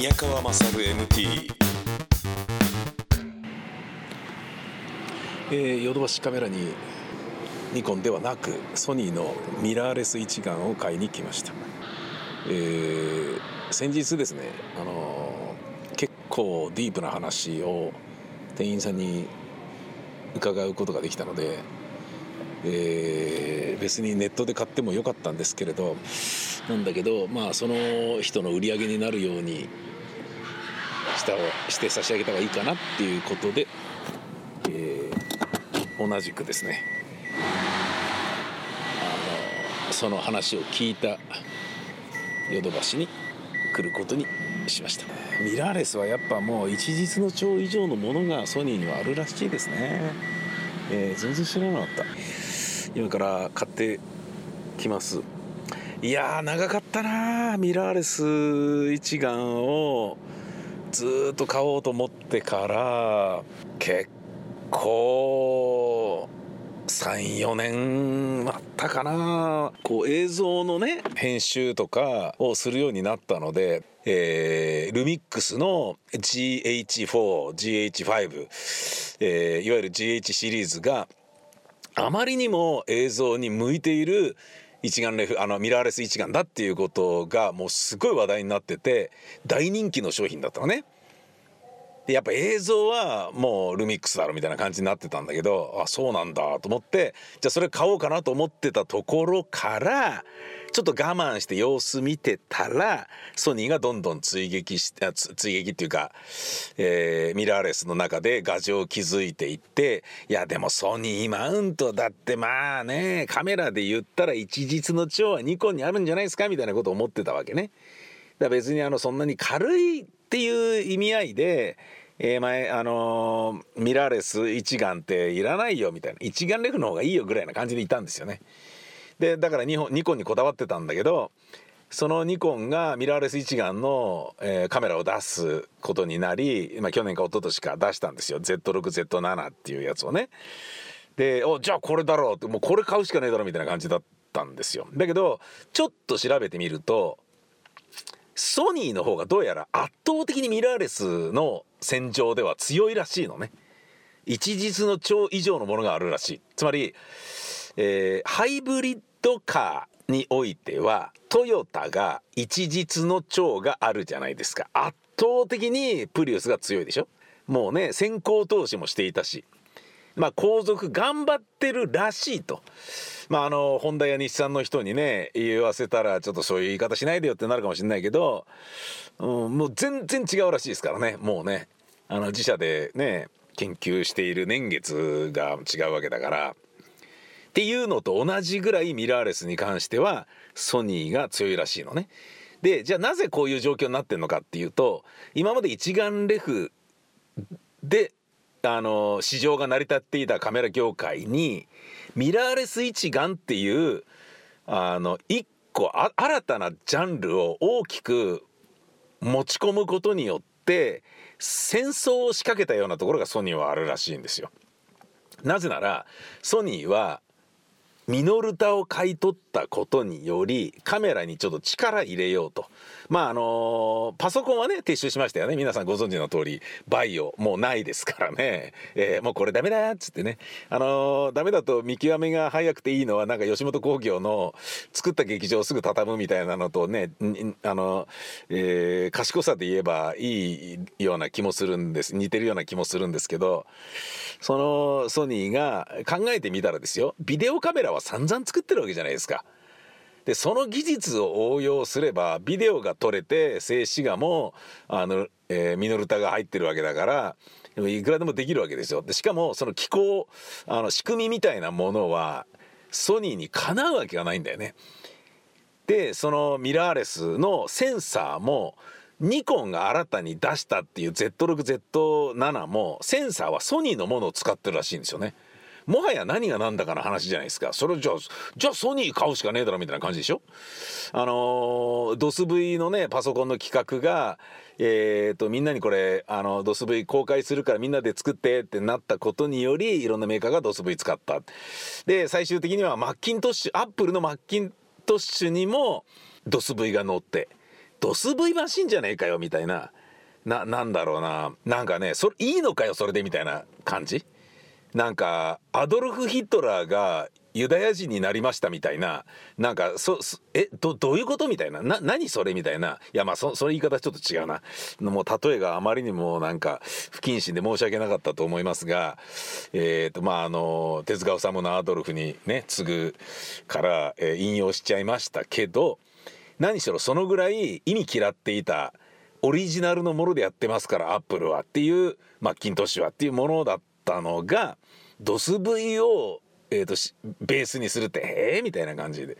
宮川勝 MT えーヨドバシカメラにニコンではなくソニーのミラーレス一眼を買いに来ました、えー先日ですね、あのー結構ディープな話を店員さんに伺うことができたので、えー別にネットで買ってもよかったんですけれどなんだけどまあその人の売り上げになるようにしたして差し上げた方がいいかなっていうことで、えー同じくですねあのその話を聞いたヨドバシに来ることにしました。ミラーレスはやっぱもう一日の長以上のものがソニーにはあるらしいですね、えー全然知らなかった。今から買ってきます。いやー長かったなーミラーレス一眼を。ずっと買おうと思ってから結構34年あったかな。こう映像のね編集とかをするようになったので、えールミックスの GH4GH5、えーいわゆる GH シリーズがあまりにも映像に向いている一眼レフあのミラーレス一眼だっていうことがもうすごい話題になってて大人気の商品だったのね。やっぱ映像はもうルミックスだろみたいな感じになってたんだけどあそうなんだと思ってじゃあそれ買おうかなと思ってたところからちょっと我慢して様子見てたらソニーがどんどん追撃して追撃っていうか、えーミラーレスの中で牙城を築いていっていやでもソニーマウントだってまあねカメラで言ったら一日の長はニコンにあるんじゃないですかみたいなことを思ってたわけね。だ別にあのそんなに軽いっていう意味合いで、えー前あのーミラーレス一眼っていらないよみたいな一眼レフの方がいいよぐらいな感じでいたんですよね。でだからニホンニコンにこだわってたんだけどそのニコンがミラーレス一眼の、えーカメラを出すことになり、まあ、去年か一昨年か出したんですよ Z6Z7 っていうやつをね。でおじゃあこれだろうってもうこれ買うしかねえだろみたいな感じだったんですよ。だけどちょっと調べてみるとソニーの方がどうやら圧倒的にミラーレスの戦場では強いらしいのね。一日の超以上のものがあるらしい。つまり、えーハイブリッドカーにおいてはトヨタが一日の超があるじゃないですか。圧倒的にプリウスが強いでしょ。もうね先行投資もしていたし。まあ後続頑張ってるらしいと。まああのホンダや日産の人にね言わせたらちょっとそういう言い方しないでよってなるかもしれないけど、うん、もう全然違うらしいですからねもうねあの自社でね研究している年月が違うわけだから。っていうのと同じぐらいミラーレスに関してはソニーが強いらしいのね。でじゃあなぜこういう状況になってるのかっていうと今まで一眼レフであの市場が成り立っていたカメラ業界にミラーレス一眼っていうあの一個あ新たなジャンルを大きく持ち込むことによって戦争を仕掛けたようなところがソニーはあるらしいんですよ。なぜならソニーはミノルタを買い取ったことによりカメラにちょっと力入れようと。まああのパソコンはね撤収しましたよね。皆さんご存知の通りバイオもうないですからね、えーもうこれダメだっつってね。あのーダメだと見極めが早くていいのはなんか吉本興業の作った劇場をすぐ畳むみたいなのとねあの、えー賢さで言えばいいような気もするんです。似てるような気もするんですけどそのソニーが考えてみたらですよ。ビデオカメラは散々作ってるわけじゃないですか。でその技術を応用すればビデオが撮れて静止画もあの、えーミノルタが入ってるわけだからいくらでもできるわけですよ。でしかもその機構あの仕組みみたいなものはソニーにかなうわけがないんだよね。でそのミラーレスのセンサーもニコンが新たに出したっていう Z6Z7 もセンサーはソニーのものを使ってるらしいんですよね。もはや何が何だかの話じゃないですか。それじゃあじゃあソニー買うしかねえだろみたいな感じでしょ。あのー、ドス V のねパソコンの企画がえー、とみんなにこれあのドス V 公開するからみんなで作ってってなったことによりいろんなメーカーがドス V 使った。で最終的にはマッキントッシュアップルのマッキントッシュにもドス V が乗ってドス V マシンじゃねえかよみたいなななんだろうな。なんかねそれいいのかよそれでみたいな感じ。なんかアドルフ・ヒトラーがユダヤ人になりましたみたいななんかそそえどどういうことみたいなな何それみたいないやまあそその言い方ちょっと違うな。もう例えがあまりにもなんか不謹慎で申し訳なかったと思いますがえっ、とまああの手塚治虫のアドルフにね次ぐから、えー引用しちゃいましたけど何しろそのぐらい意味嫌っていたオリジナルのものでやってますからアップルはっていうマッキントッシュはっていうものだったのがドス V を、えー、とベースにするってへえみたいな感じで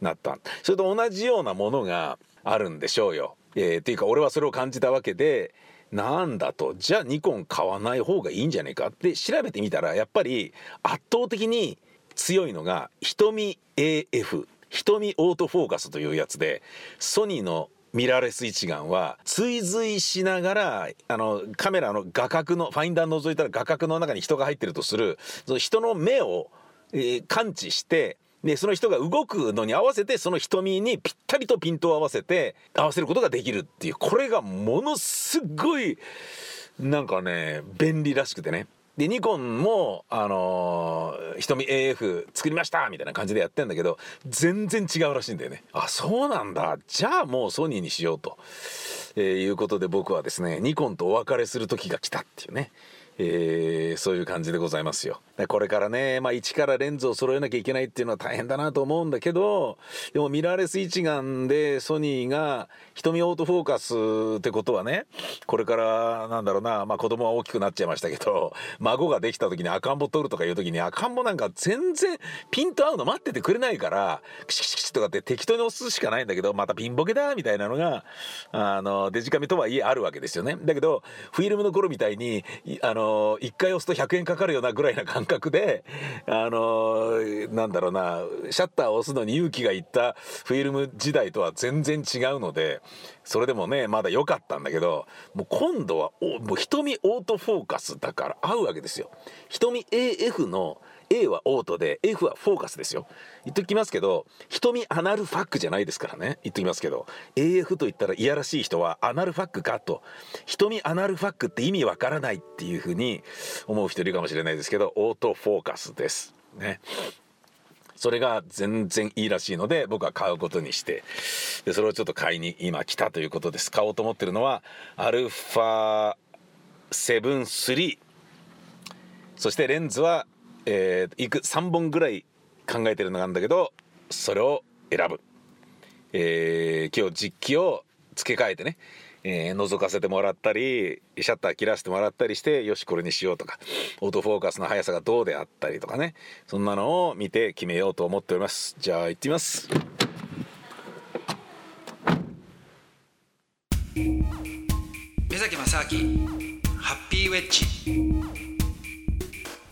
なった。それと同じようなものがあるんでしょうよ。えー、っていうか俺はそれを感じたわけでなんだと。じゃあニコン買わない方がいいんじゃねえかって調べてみたらやっぱり圧倒的に強いのが瞳 AF 瞳オートフォーカスというやつでソニーのミラーレス一眼は追随しながらあのカメラの画角のファインダー覗いたら画角の中に人が入ってるとするその人の目を、えー感知してでその人が動くのに合わせてその瞳にぴったりとピントを合わせて合わせることができるっていう。これがものすごいなんかね便利らしくてね。でニコンもあのー瞳 AF 作りましたみたいな感じでやってんだけど全然違うらしいんだよね。あそうなんだ。じゃあもうソニーにしようと、えーいうことで僕はですねニコンとお別れする時が来たっていうね。えーそういう感じでございますよ。これからね、まあ、一からレンズを揃えなきゃいけないっていうのは大変だなと思うんだけどでもミラーレス一眼でソニーが瞳オートフォーカスってことはねこれからなんだろうな、まあ、子供は大きくなっちゃいましたけど孫ができた時に赤ん坊取るとかいう時に赤ん坊なんか全然ピント合うの待っててくれないからクシクシクシとかって適当に押すしかないんだけどまたピンボケだみたいなのがあのデジカメとはいえあるわけですよね。だけどフィルムの頃みたいにあの1回押すと100円かかるようなぐらいな感覚であのなんだろうなシャッターを押すのに勇気がいったフィルム時代とは全然違うのでそれでもねまだ良かったんだけどもう今度はもう瞳オートフォーカスだから合うわけですよ。瞳 AF の A はオートで F はフォーカスですよ。言っときますけど瞳アナルファックじゃないですからね。言っときますけど。AF と言ったらいやらしい人はアナルファックかと。瞳アナルファックって意味わからないっていうふうに思う人いるかもしれないですけどオートフォーカスです。ね。それが全然いいらしいので僕は買うことにして。でそれをちょっと買いに今来たということです。買おうと思ってるのはアルファ7 3そしてレンズは、えーいく3本ぐらい考えてるのがあるんだけどそれを選ぶ、えー今日実機を付け替えてね、えー覗かせてもらったりシャッター切らせてもらったりしてよしこれにしようとかオートフォーカスの速さがどうであったりとかねそんなのを見て決めようと思っております。じゃあ行ってみます。目崎正明ハッピーウェッジ。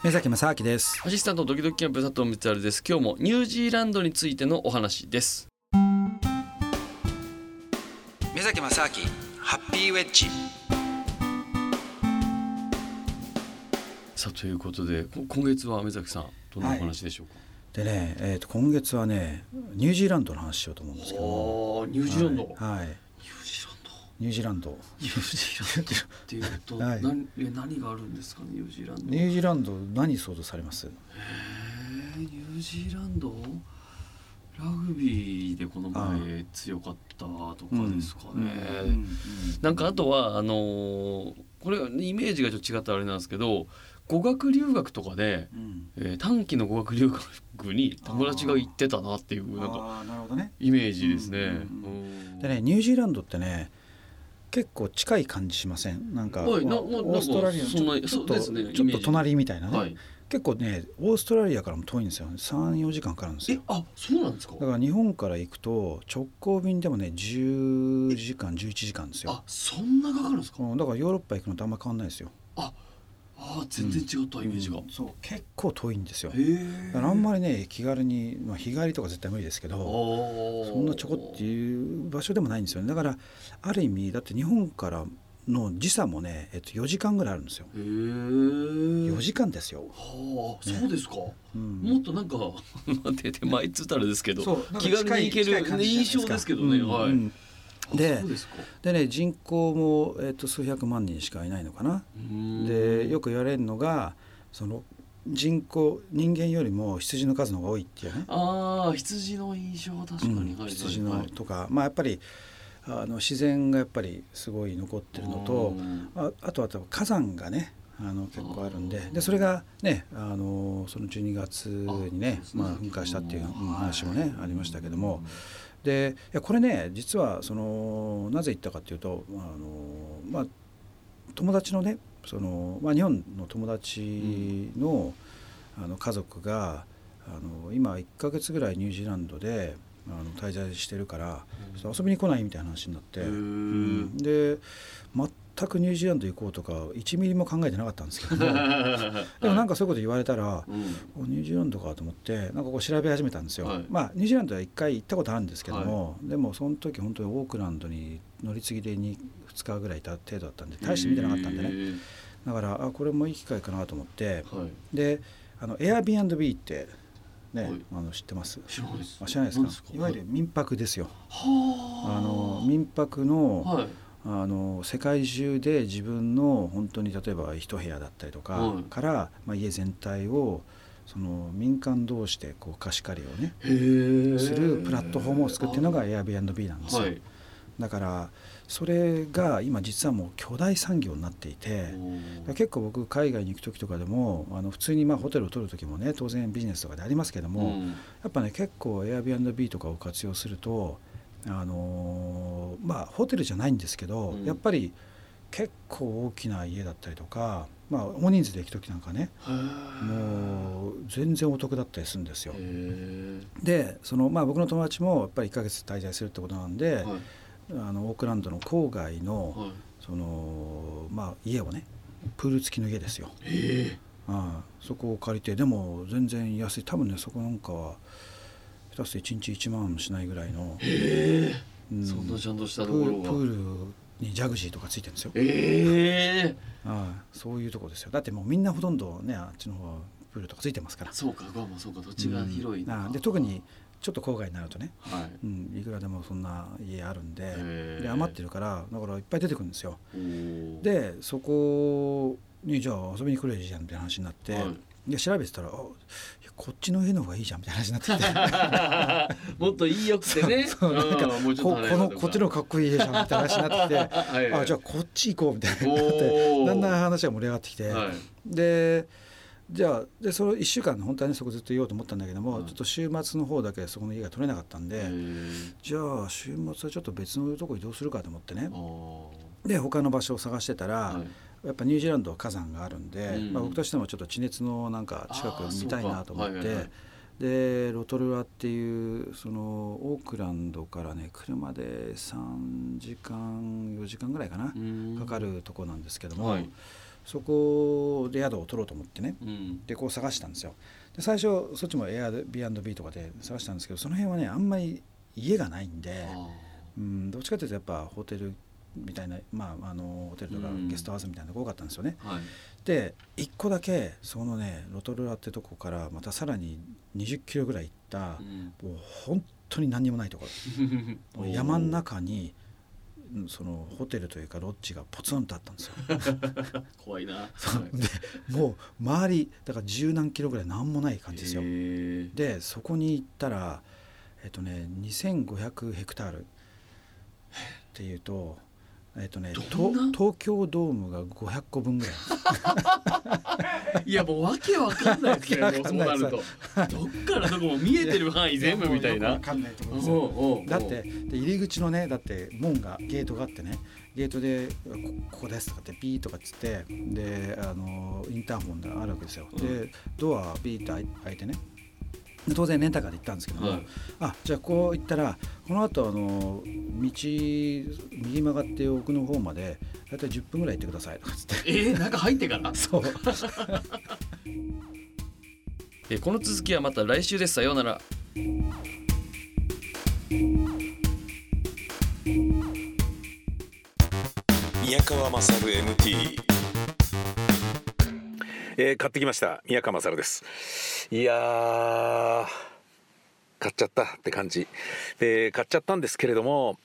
目崎正明です。アシスタントドキドキキャンプ佐藤光晴です。今日もニュージーランドについてのお話です。目崎正明ハッピーウェッジ。さあということでこ今月は目崎さんどんなお話でしょうか、でね、えー、と今月はねニュージーランドの話しようと思うんですけどニュージーランド、はい、ニュージーランドニュージーランド。ニュージーランドっていうと、はい。何があるんですか？ニュージーランドニュージーランド何想像されます？えーニュージーランド？ラグビーでこの前強かったとかですかね、うん。なんかあとはあのーこれイメージがちょっと違ったあれなんですけど語学留学とかで、うん。えー短期の語学留学に友達が行ってたなっていうなんかああなるほどね。イメージですね。うん。うん。でねニュージーランドってね結構近い感じしません？なんか、はいなオーストラリアのちょっとねちょっと隣みたいなね、はい。結構ねオーストラリアからも遠いんですよ34時間かかるんですよ。えあそうなんですか？だ。から日本から行くと直行便でもね10時間11時間ですよ。あそんなかかるんですか？うんだからヨーロッパ行くのとあんま変わんないですよ。ああ全然違ったイメージが。うんそう結構遠いんですよへえ。だからあんまりね気軽に、まあ、日帰りとか絶対無理ですけどそそんなちょこっていう場所でもないんですよねだからある意味だって日本からの時差もね、えっと、4時間ぐらいあるんですよへえ。4時間ですよ、はあそうですか。うんもっとなんか なんて手前っつったらですけどそう気軽に行ける印象ですけどね。はい。うんうんででね人口も、えっと数百万人しかいないのかな。でよく言われるのがその人口人間よりも羊の数の方が多いっていうね。ああ羊の印象は確かに、うん羊のはいとか、まあやっぱりあの自然がやっぱりすごい残ってるのとああとは多分火山がねあの結構あるんで。でそれがねあのその12月にねまあ、噴火したっていううん話もねはいありましたけども。でいやこれね実はそのなぜ言ったかっていうとあの、まあ、友達のねその、まあ、日本の友達の,、あの家族があの今1ヶ月ぐらいニュージーランドであの滞在してるから、そう遊びに来ないみたいな話になって、で全くニュージーランド行こうとか1ミリも考えてなかったんですけども。でもなんかそういうこと言われたら、うん。おニュージーランドかと思ってなんかこう調べ始めたんですよ、はい。まあニュージーランドは1回行ったことあるんですけども、でもその時本当にオークランドに乗り継ぎで 2, 2日ぐらいいた程度だったんで大して見てなかったんでね。だからあこれもいい機会かなと思って。はい。であの Airbnb ってね、はい。あの知ってます？知らないです。あ知らないですか？いわゆる民泊ですよ、はあの民泊の,、はいあの世界中で自分の本当に例えば一部屋だったりとかはい。から、まあ、家全体をその民間同士でこう貸し借りをねするプラットフォームを作ってるのが Airbnb なんですよ、はい。だからそれが今実はもう巨大産業になっていて、結構僕海外に行く時とかでもあの普通にまあホテルを取る時もね当然ビジネスとかでありますけども、うん。やっぱね結構 Airbnb とかを活用するとあのーまあホテルじゃないんですけど、うん。やっぱり結構大きな家だったりとかまあ大人数で行く時なんかねもう全然お得だったりするんですよ。でそのまあ僕の友達もやっぱり1ヶ月滞在するってことなんで、はい。あのオークランドの郊外の、はい。そのまあ家をねプール付きの家ですよ。へああそこを借りてでも全然安い。多分ねそこなんかは下手すると1日1万もしないぐらいの、え。うんそんなちゃんとしたプところが。プールにジャグジーとかついてるんですよ、ええ。ああそういうとこですよ。だってもうみんなほとんどねあっちの方はプールとかついてますから。そうかまあそうか土地が広いのか。うん。で特にちょっと郊外になるとね、はい。うん、いくらでもそんな家あるんで。で余ってるからだからいっぱい出てくるんですよ。でそこにじゃあ遊びに来ればいいじゃんみたいな話になって、はいで調べてたらこっちの家の方がいいじゃんみたいな話になってきて。もっといいよくてね。ここのこっちのかっこいい家じゃんみたいな話になってきて。はいはい。あじゃあこっち行こうみたいになっおてー。だんだん話が盛り上がってきて、はい。でじゃあでその1週間本当はねそこずっといようと思ったんだけども、はい。ちょっと週末の方だけそこの家が取れなかったんで、じゃあ週末はちょっと別のとこ移動するかと思ってね。で他の場所を探してたら、はいやっぱニュージーランドは火山があるんで、うん。まあ、僕としてもちょっと地熱のなんか近く見たいなと思って、はいはいはい。でロトルアっていうそのオークランドからね車で3時間4時間ぐらいかな、うん。かかるとこなんですけども、はい。そこで宿を取ろうと思ってねうん。でこう探したんですよ。で最初そっちも Airbnb とかで探したんですけどその辺はねあんまり家がないんで、あうん、どっちかというとやっぱホテルみたいな、まあ、あのホテルとかうん。ゲストハウスみたいなのが多かったんですよね。ーはい。で1個だけそのねロトルアってとこからまたさらに20キロぐらい行った、うん。もう本当に何にもないところ。山の中にうんそのホテルというかロッジがポツンとあったんですよ。怖いな。でもう周りだから十何キロぐらい何もない感じですよ。でそこに行ったらえっとね2500ヘクタール。っていうとえっとね東京ドームが500個分ぐらい いやもうわけわかんないですねわもうけわかんないそうなると。どっからどこも見えてる範囲全部みたいな。わかんないところですだってで入り口のねだって門がゲートがあってね。ゲートでこ「ここです」とかってピーとかっつってであのインターホンがあるわけですよ。でドアピーって開いてね。で当然レンタカーで行ったんですけども、はい。あじゃあこう行ったらこの後あの道右曲がって奥の方まで大体10分ぐらい行ってくださいとかっつって。えー、中入ってから？そう。えーこの続きはまた来週です。さようなら。宮川勝 MT えー買ってきました。宮川勝です。いやー買っちゃったって感じ。で買っちゃったんですけれども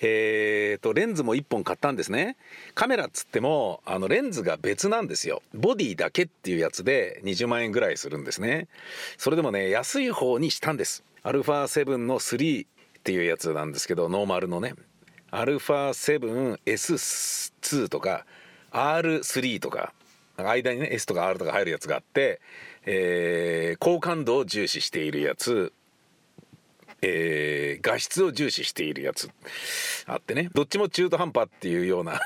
えー、とレンズも1本買ったんですね。カメラっつってもあのレンズが別なんですよ。ボディだけっていうやつで20万円ぐらいするんですね。それでもね安い方にしたんです。α7 の3っていうやつなんですけどノーマルのね。α7S2 とか R3 とか。間にね S とか R とか入るやつがあって、えー高感度を重視しているやつえー画質を重視しているやつあってね。どっちも中途半端っていうような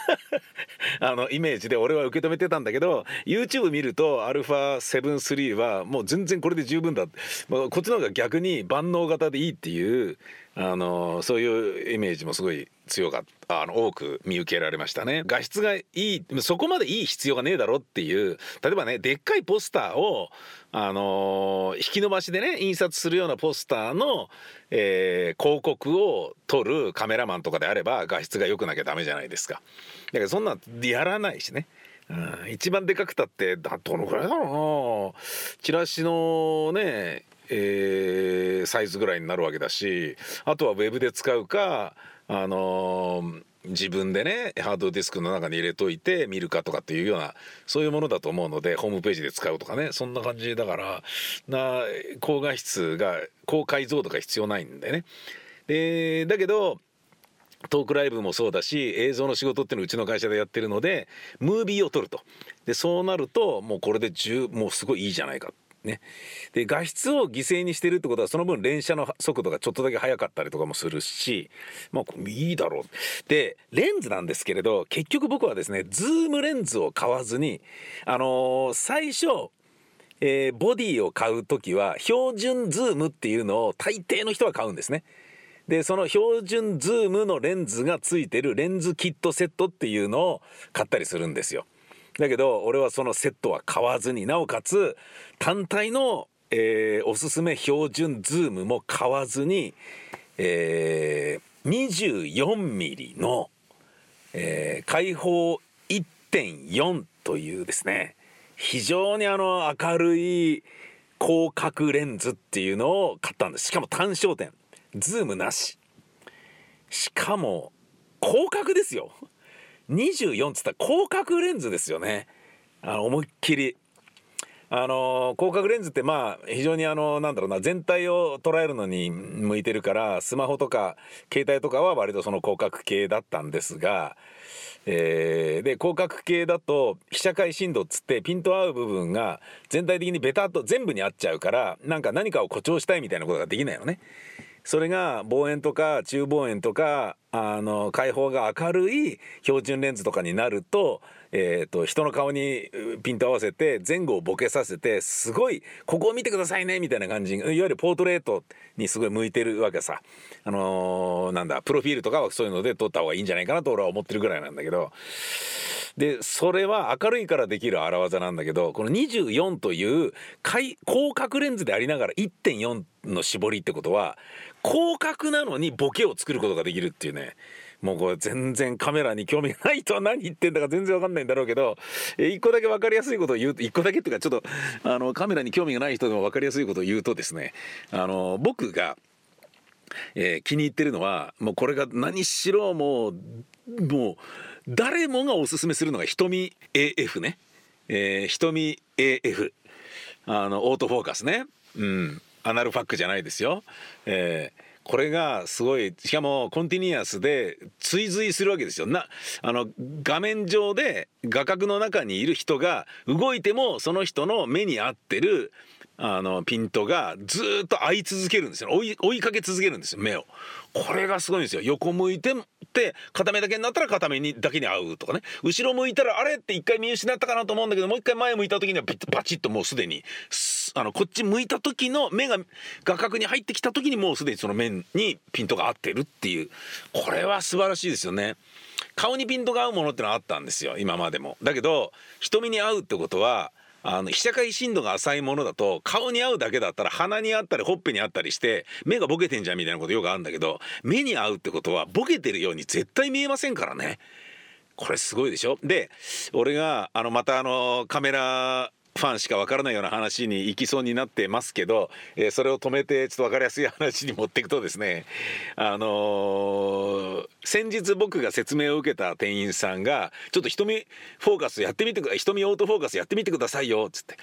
あのイメージで俺は受け止めてたんだけど YouTube 見ると α7-3 はもう全然これで十分だ、こっちの方が逆に万能型でいいっていうあのそういうイメージもすごい強かったあの多く見受けられましたね。画質がいいそこまでいい必要がねえだろっていう例えばねでっかいポスターをあの引き伸ばしでね印刷するようなポスターの、えー広告を撮るカメラマンとかであれば画質が良くなきゃダメじゃないですか。だからそんなんやらないしね。うん一番でかくたってどのくらいだろうな。チラシのねえーサイズぐらいになるわけだしあとはウェブで使うかあのー自分でねハードディスクの中に入れといて見るかとかっていうようなそういうものだと思うのでホームページで使うとかねそんな感じだからな高画質が高解像度が必要ないんだよね。でだけどトークライブもそうだし映像の仕事っていうのうちの会社でやってるのでムービーを撮るとでそうなるともうこれで十もうすごいいいじゃないかねで画質を犠牲にしてるってことはその分連写の速度がちょっとだけ速かったりとかもするしまあいいだろうでレンズなんですけれど結局僕はですねズームレンズを買わずにあのー最初えーボディを買う時は標準ズームっていうのを大抵の人は買うんですね。でその標準ズームのレンズがついてるレンズキットセットっていうのを買ったりするんですよ。だけど俺はそのセットは買わずになおかつ単体の、えーおすすめ標準ズームも買わずに、えー、24ミリの、えー開放1.4というですね非常にあの明るい広角レンズっていうのを買ったんです。しかも単焦点ズームなし。しかも広角ですよ。24っつったら広角レンズですよねあの思いっきりあの広角レンズってまあ非常にあのなんだろうな全体を捉えるのに向いてるからスマホとか携帯とかは割とその広角系だったんですが、えーで広角系だと被写界深度っつってピント合う部分が全体的にベタっと全部に合っちゃうからなんか何かを誇張したいみたいなことができないのね。それが望遠とか中望遠とかあの開放が明るい標準レンズとかになると,、えー、と人の顔にピント合わせて前後をボケさせてすごいここを見てくださいねみたいな感じいわゆるポートレートにすごい向いてるわけさ。あのーなんだプロフィールとかはそういうので撮った方がいいんじゃないかなと俺は思ってるぐらいなんだけど。でそれは明るいからできる荒技なんだけどこの24という広角レンズでありながら1.4の絞りってことは広角なのにボケを作ることができるっていうね。もうこれ全然カメラに興味がないとは何言ってんだか全然わかんないんだろうけどえ一個だけ分かりやすいことを言うと一個だけっていうかちょっとあのカメラに興味がない人でも分かりやすいことを言うとですねあの僕がえー気に入ってるのはもうこれが何しろもうもう誰もがおすすめするのが瞳 AF ね、えー瞳 AF あのオートフォーカスね。うん。アナルファックじゃないですよ、えーこれがすごいしかもコンティニアスで追随するわけですよ。なあの画面上で画角の中にいる人が動いてもその人の目に合ってるあのピントがずっと合い続けるんですよ。追い追いかけ続けるんですよ目を。これがすごいんですよ。横向いてって片目だけになったら片目にだけに合うとかね。後ろ向いたらあれって一回見失ったかなと思うんだけどもう一回前向いた時にはピッバチッともうすでにすあのこっち向いた時の目が画角に入ってきた時にもうすでにその面にピントが合ってるっていう。これは素晴らしいですよね。顔にピントが合うものってのはあったんですよ今まで。でも。だけど瞳に合うってことはあの被写界深度が浅いものだと顔に合うだけだったら鼻にあったりほっぺにあったりして目がボケてんじゃんみたいなことよくあるんだけど目に合うってことはボケてるように絶対見えませんからね。これすごいでしょ？で俺があのまたあのカメラファンしかわからないような話に行きそうになってますけど、えーそれを止めてちょっと分かりやすい話に持っていくとですねあのー先日僕が説明を受けた店員さんが「ちょっと瞳フォーカスやってみてくだ瞳オートフォーカスやってみてくださいよ」っつって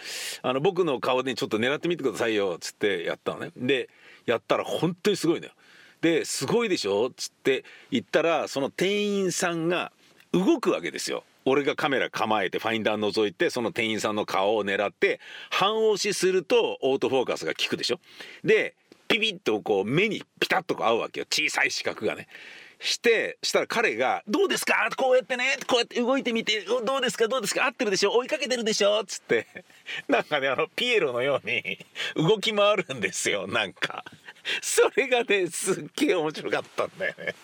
あの僕の顔にちょっと狙ってみてくださいよっつってやったのねでやったら本当にすごいのよ。ですごいでしょ？っつって言ったらその店員さんが動くわけですよ。俺がカメラ構えてファインダー覗いてその店員さんの顔を狙って半押しするとオートフォーカスが効くでしょ？でピピッとこう目にピタッとこう合うわけよ。小さい四角がね。してしたら彼が「どうですか?」こうやってね。こうやって動いてみて「どうですか？どうですか？合ってるでしょ？追いかけてるでしょ」っつって。なんかねあのピエロのように動き回るんですよ。なんか。それがねすっげえ面白かったんだよね。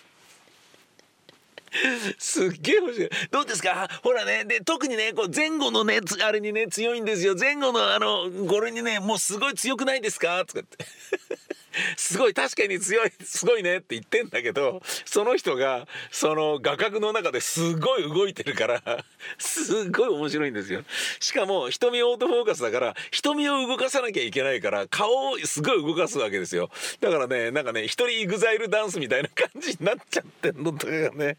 すっげえ欲しい。どうですか？ほらね、で、特にね、こう前後のね、あれにね、強いんですよ。前後のあの、これにね、もうすごい強くないですか？とかって。すごい、確かに強い、すごいねって言ってんだけど、その人が、その画角の中ですごい動いてるから、すごい面白いんですよ。しかも、瞳オートフォーカスだから、瞳を動かさなきゃいけないから、顔をすごい動かすわけですよ。だからね、なんかね、一人イグザイルダンスみたいな感じになっちゃってんのとかがね、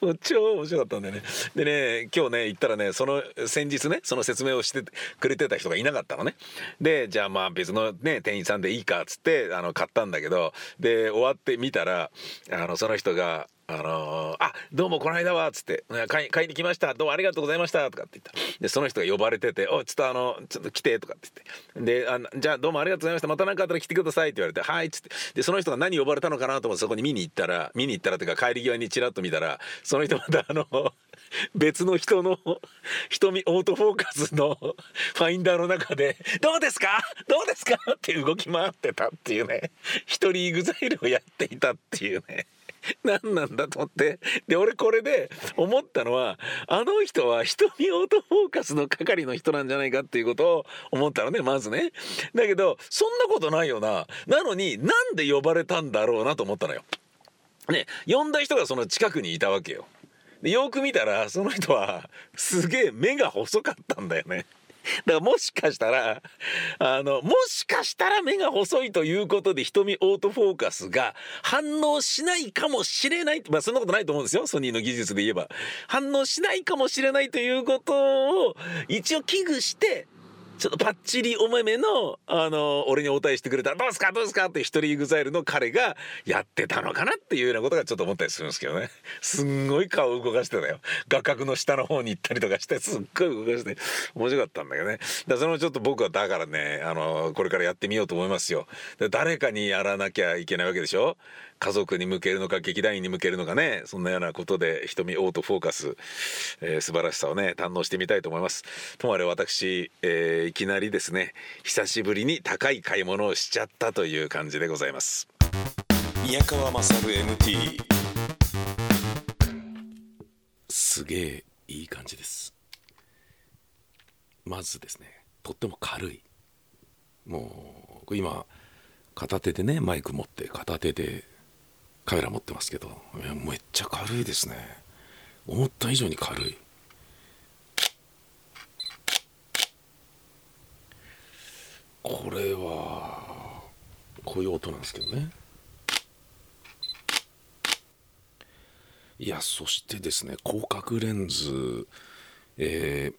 もう超面白かったんだよね。でね、今日ね、行ったらね、その先日ね、その説明をしてくれてた人がいなかったのね。で、じゃあまあ別のね、店員さんでいいかっつって、あの、買ったんだけど、で、終わってみたら、あの、その人が、あのーあどうもこの間は」っつって「買い買いに来ました。どうもありがとうございました」とかって言った。でその人が呼ばれてて「おちょっとあのちょっと来て」とかって言って。であの「じゃあどうもありがとうございました。また何かあったら来てください」って言われて「はい」っつって。でその人が何呼ばれたのかなと思ってそこに見に行ったら見に行ったらっていうか帰り際にちらっと見たらその人またあの別の人の瞳オートフォーカスのファインダーの中で「どうですか？どうですか?」って動き回ってたっていうね。一人イグザイルをやっていたっていうね。何なんだと思って。で俺これで思ったのはあの人は瞳オートフォーカスの係の人なんじゃないかっていうことを思ったのねまずね。だけどそんなことないよな。なのになんで呼ばれたんだろうなと思ったのよ。ね呼んだ人がその近くにいたわけよ。でよく見たらその人はすげえ目が細かったんだよね。だからもしかしたらあのもしかしたら目が細いということで瞳オートフォーカスが反応しないかもしれないまあそんなことないと思うんですよ。ソニーの技術で言えば。反応しないかもしれないということを一応危惧してちょっとパッチリお目目の、あの、俺に応対してくれたら、どうすかどうすかって一人イグザイルの彼がやってたのかなっていうようなことがちょっと思ったりするんですけどね。すんごい顔を動かしてたよ。画角の下の方に行ったりとかして、すっごい動かして、面白かったんだけどね。だそれもちょっと僕はだからね、あの、これからやってみようと思いますよ。で誰かにやらなきゃいけないわけでしょ？家族に向けるのか劇団員に向けるのかねそんなようなことで瞳オートフォーカス、えー素晴らしさをね堪能してみたいと思います。ともあれ私、えーいきなりですね久しぶりに高い買い物をしちゃったという感じでございます。宮川勝 MT すげえいい感じです。まずですねとっても軽い。もう今片手でねマイク持って片手でカメラ持ってますけど。めっちゃ軽いですね。思った以上に軽い。これはこういう音なんですけどね。いやそしてですね広角レンズ、え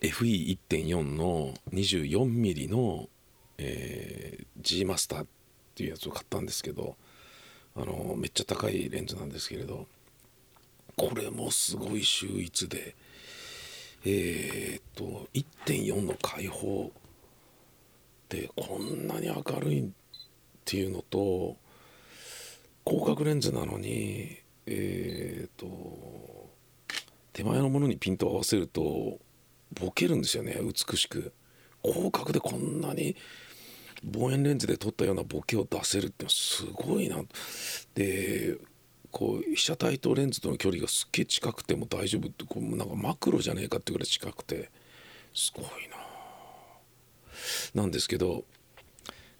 ー FE1.4 の 24mm の、えー G マスターっていうやつを買ったんですけど。あのめっちゃ高いレンズなんですけれどこれもすごい秀逸でえーっと1.4の開放でこんなに明るいっていうのと広角レンズなのにえーっと手前のものにピントを合わせるとボケるんですよね美しく。広角でこんなに望遠レンズで撮ったようなボケを出せるってすごいな。でこう被写体とレンズとの距離がすっげえ近くても大丈夫ってこうなんかマクロじゃねえかってぐらい近くてすごいな。なんですけど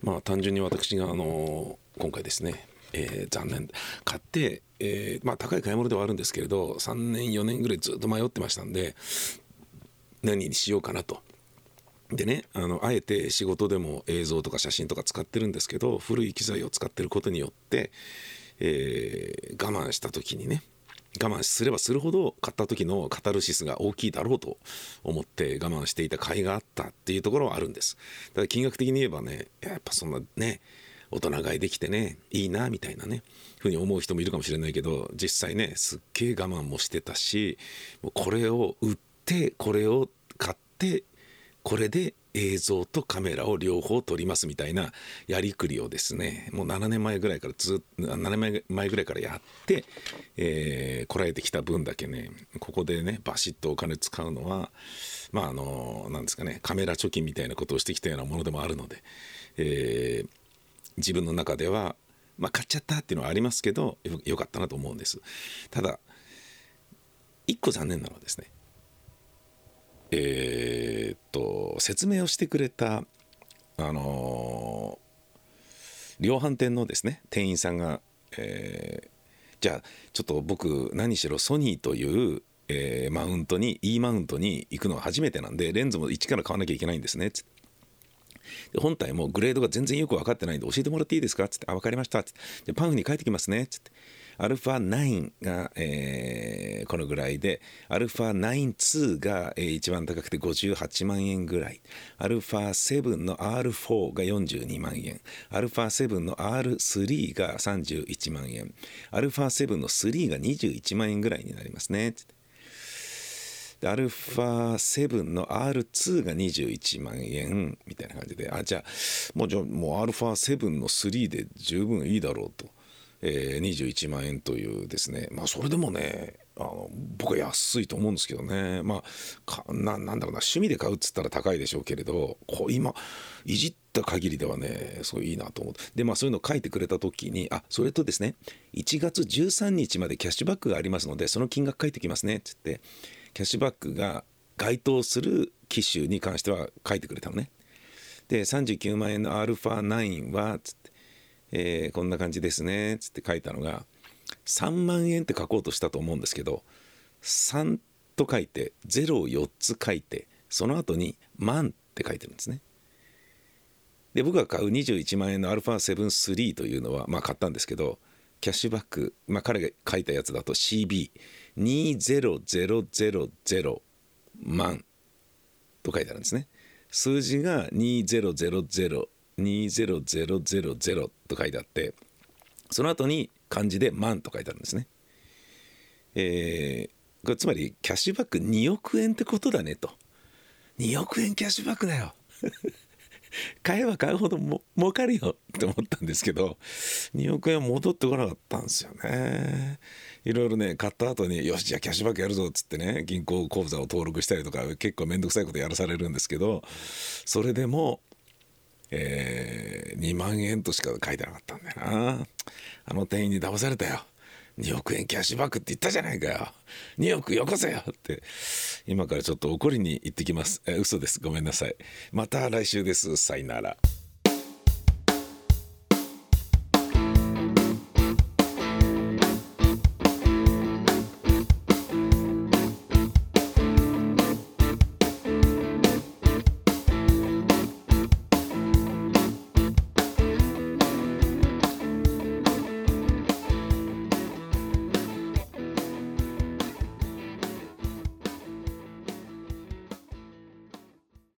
まあ単純に私があの今回ですね、えー残念。買って、えーまあ高い買い物ではあるんですけれど3年4年ぐらいずっと迷ってましたんで何にしようかなと。でねあのあえて仕事でも映像とか写真とか使ってるんですけど古い機材を使ってることによって、えー我慢した時にね我慢すればするほど買った時のカタルシスが大きいだろうと思って我慢していた甲斐があったっていうところはあるんです。ただ金額的に言えばねやっぱそんなね大人買いできてねいいなみたいなねふうに思う人もいるかもしれないけど実際ねすっげえ我慢もしてたしもうこれを売ってこれを買ってこれで映像とカメラを両方撮りますみたいなやりくりをですねもう7年前ぐらいからずっと7年前ぐらいからやって、えこらえてきた分だけねここでねバシッとお金使うのはまああのなんですかねカメラ貯金みたいなことをしてきたようなものでもあるので、えー自分の中では、まあ、買っちゃったっていうのはありますけどよよかったなと思うんです。ただ一個残念なのはですねえーっと説明をしてくれたあのー量販店のですね店員さんが、えーじゃあちょっと僕何しろソニーという、えーマウントに E マウントに行くのは初めてなんでレンズも一から買わなきゃいけないんですねつって。本体もグレードが全然よく分かってないんで教えてもらっていいですか？つって「あ分かりました」つって。パンフに書いてきますね。つって。アルファ9が、えーこのぐらいでアルファ92が、えー一番高くて58万円ぐらい。アルファ7の R4 が42万円。アルファ7の R3 が31万円。アルファ7の3が21万円ぐらいになりますね。アルファ7の R2 が21万円みたいな感じで。あじゃあもうじゃあもうアルファ7の3で十分いいだろうと、えー21万円というですね。まあそれでもねあの僕は安いと思うんですけどね。まあなんだろうな。趣味で買うっつったら高いでしょうけれどこう今いじった限りではねすごいいいなと思ってでまあそういうの書いてくれた時にあそれとですね1月13日までキャッシュバックがありますのでその金額書いてきますねっつってキャッシュバックが該当する機種に関しては書いてくれたのね。で39万円の α9 はつって、えーこんな感じですねつって書いたのが3万円って書こうとしたと思うんですけど3と書いて0を4つ書いてその後に「万」って書いてるんですね。で僕が買う21万円の α7-3 というのはまあ買ったんですけどキャッシュバック、まあ、彼が書いたやつだと CB20000 万と書いてあるんですね。数字が2000 20000と書いてあってその後に漢字で万と書いてあるんですね。えーこれつまりキャッシュバック2億円ってことだねと。2億円キャッシュバックだよ。買えば買うほども儲かるよって思ったんですけど2億円戻ってこなかったんですよねいろいろね買った後によしじゃあキャッシュバックやるぞっつってね銀行口座を登録したりとか結構面倒くさいことやらされるんですけどそれでもえー2万円としか書いてなかったんだよな。あの店員に騙されたよ。2億円キャッシュバックって言ったじゃないかよ。2億よこせよって。今からちょっと怒りに行ってきます。え嘘です。ごめんなさい。また来週です。さよなら。